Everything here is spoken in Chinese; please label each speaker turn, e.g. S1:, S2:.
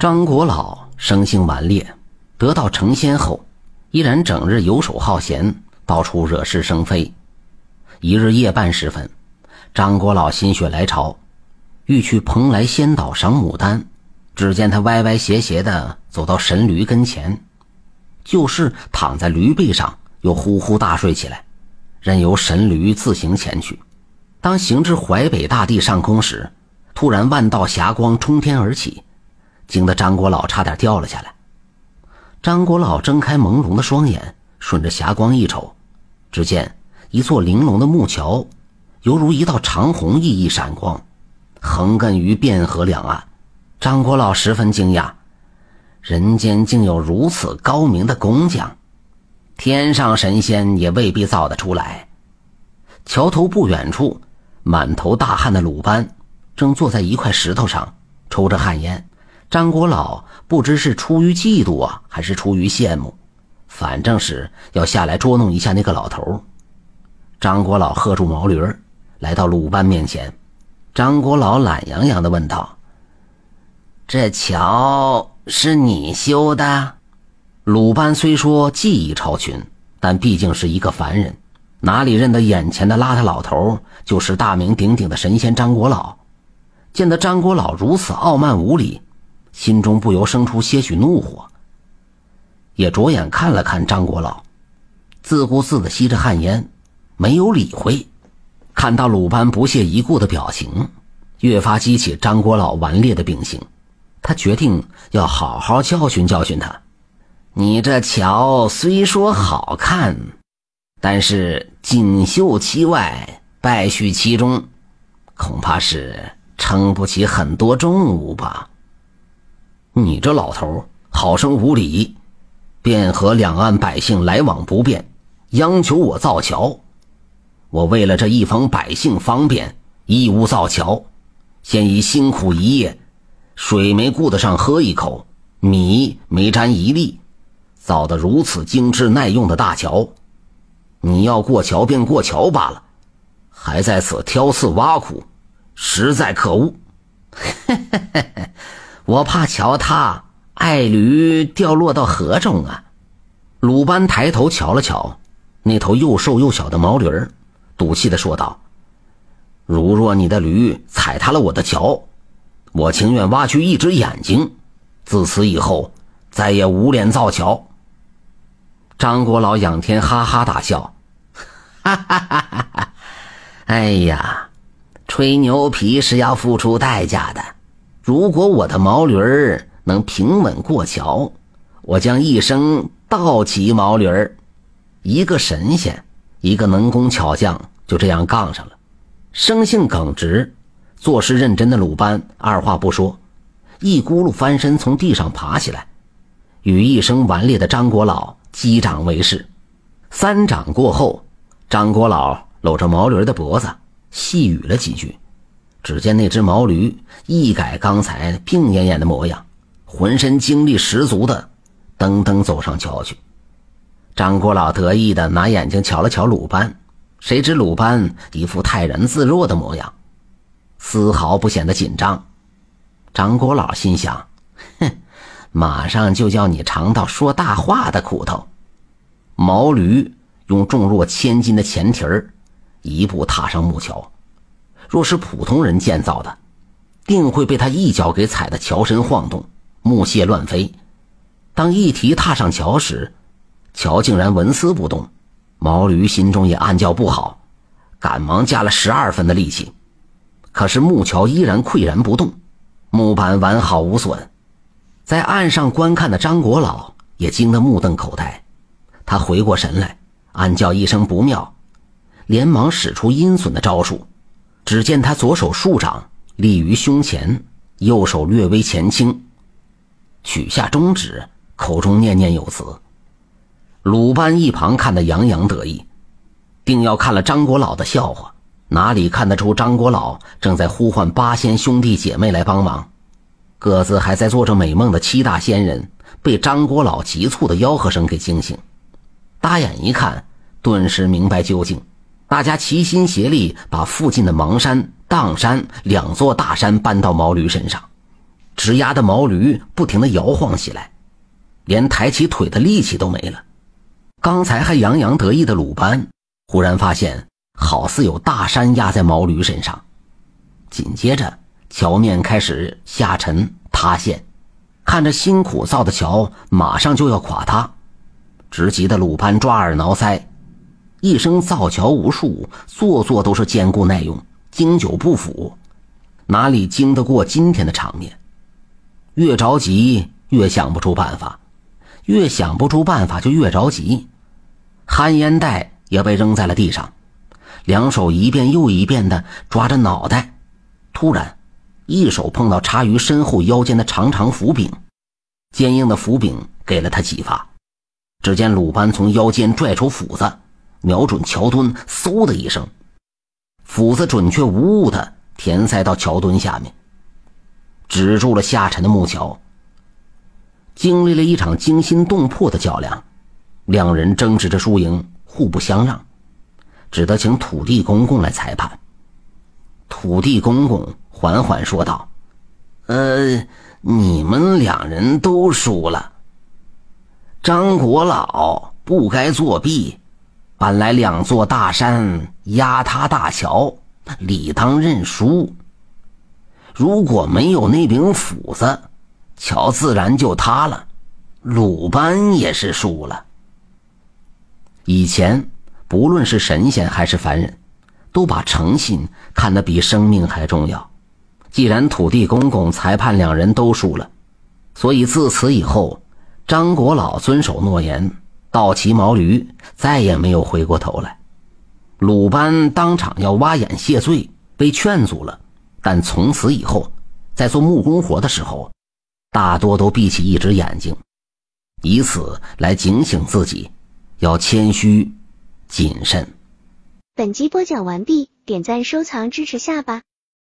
S1: 张国老生性顽劣，得到成仙后，依然整日游手好闲，到处惹是生非。一日夜半时分，张国老心血来潮，欲去蓬莱仙岛赏牡丹。只见他歪歪斜斜的走到神驴跟前，就是躺在驴背上，又呼呼大睡起来，任由神驴自行前去。当行至淮北大地上空时，突然万道霞光冲天而起，惊得张国老差点掉了下来。张国老睁开朦胧的双眼，顺着霞光一瞅，只见一座玲珑的木桥，犹如一道长虹熠熠闪光，横亘于汴河两岸。张国老十分惊讶，人间竟有如此高明的工匠，天上神仙也未必造得出来。桥头不远处，满头大汗的鲁班正坐在一块石头上抽着旱烟。张国老不知是出于嫉妒啊，还是出于羡慕，反正是要下来捉弄一下那个老头。张国老喝住毛驴儿，来到鲁班面前。张国老懒洋洋地问道。这桥是你修的？鲁班虽说技艺超群，但毕竟是一个凡人，哪里认得眼前的邋遢老头就是大名鼎鼎的神仙张国老？见得张国老如此傲慢无礼，心中不由生出些许怒火，也着眼看了看张国老，自顾自地吸着旱烟，没有理会。看到鲁班不屑一顾的表情，越发激起张国老顽劣的秉性。他决定要好好教训教训他。你这桥虽说好看，但是锦绣其外，败絮其中，恐怕是撑不起很多重物吧。你这老头好生无礼！便和两岸百姓来往不便，央求我造桥。我为了这一方百姓方便，义务造桥，现已辛苦一夜。水没顾得上喝一口，米没沾一粒，造得如此精致耐用的大桥，你要过桥便过桥罢了，还在此挑刺挖苦，实在可恶！我怕桥塌，爱驴掉落到河中啊！鲁班抬头瞧了瞧那头又瘦又小的毛驴儿，赌气的说道：“如若你的驴踩塌了我的桥。”我情愿挖去一只眼睛，自此以后再也无脸造桥。张国老仰天哈哈大笑，哈哈哈哈哈！哎呀，吹牛皮是要付出代价的。如果我的毛驴儿能平稳过桥，我将一生倒骑毛驴儿。一个神仙，一个能工巧匠，就这样杠上了，生性耿直。做事认真的鲁班二话不说，一咕噜翻身从地上爬起来，与一生顽劣的张国老击掌为誓。三掌过后，张国老搂着毛驴的脖子，细语了几句。只见那只毛驴一改刚才病恹恹的模样，浑身精力十足的噔噔走上桥去。张国老得意的拿眼睛瞧了瞧鲁班，谁知鲁班一副泰然自若的模样。丝毫不显得紧张，张国老心想：“哼，马上就叫你尝到说大话的苦头。”毛驴用重若千斤的前蹄儿，一步踏上木桥。若是普通人建造的，定会被他一脚给踩得桥身晃动，木屑乱飞。当一蹄踏上桥时，桥竟然纹丝不动。毛驴心中也暗叫不好，赶忙加了十二分的力气。可是木桥依然岿然不动，木板完好无损。在岸上观看的张国老也惊得目瞪口呆，他回过神来，暗叫一声不妙，连忙使出阴损的招数。只见他左手竖掌立于胸前，右手略微前倾，取下中指，口中念念有词。鲁班一旁看得洋洋得意，定要看了张国老的笑话。哪里看得出张国老正在呼唤八仙兄弟姐妹来帮忙？各自还在做着美梦的七大仙人被张国老急促的吆喝声给惊醒，大眼一看，顿时明白究竟。大家齐心协力把附近的邙山砀山两座大山搬到毛驴身上，直压的毛驴不停的摇晃起来，连抬起腿的力气都没了。刚才还洋洋得意的鲁班，忽然发现好似有大山压在毛驴身上，紧接着桥面开始下沉塌陷，看着辛苦造的桥马上就要垮塌，直急的鲁班抓耳挠腮。一生造桥无数，座座都是坚固耐用、经久不腐，哪里经得过今天的场面？越着急越想不出办法，越想不出办法就越着急。旱烟袋也被扔在了地上，两手一遍又一遍地抓着脑袋。突然，一手碰到插于身后腰间的长长斧柄，坚硬的斧柄给了他启发。只见鲁班从腰间拽出斧子。瞄准桥墩，嗖的一声，斧子准确无误的填塞到桥墩下面，止住了下沉的木桥。经历了一场惊心动魄的较量，两人争执着输赢，互不相让，只得请土地公公来裁判。土地公公缓缓说道：“呃，你们两人都输了。张国老不该作弊。”搬来两座大山压塌大桥，理当认输。如果没有那柄斧子，桥自然就塌了，鲁班也是输了。以前，不论是神仙还是凡人，都把诚信看得比生命还重要。既然土地公公裁判两人都输了，所以自此以后，张国老遵守诺言。倒骑毛驴，再也没有回过头来。鲁班当场要挖眼谢罪，被劝阻了。但从此以后，在做木工活的时候，大多都闭起一只眼睛，以此来警醒自己，要谦虚、谨慎。
S2: 本集播讲完毕，点赞收藏支持下吧。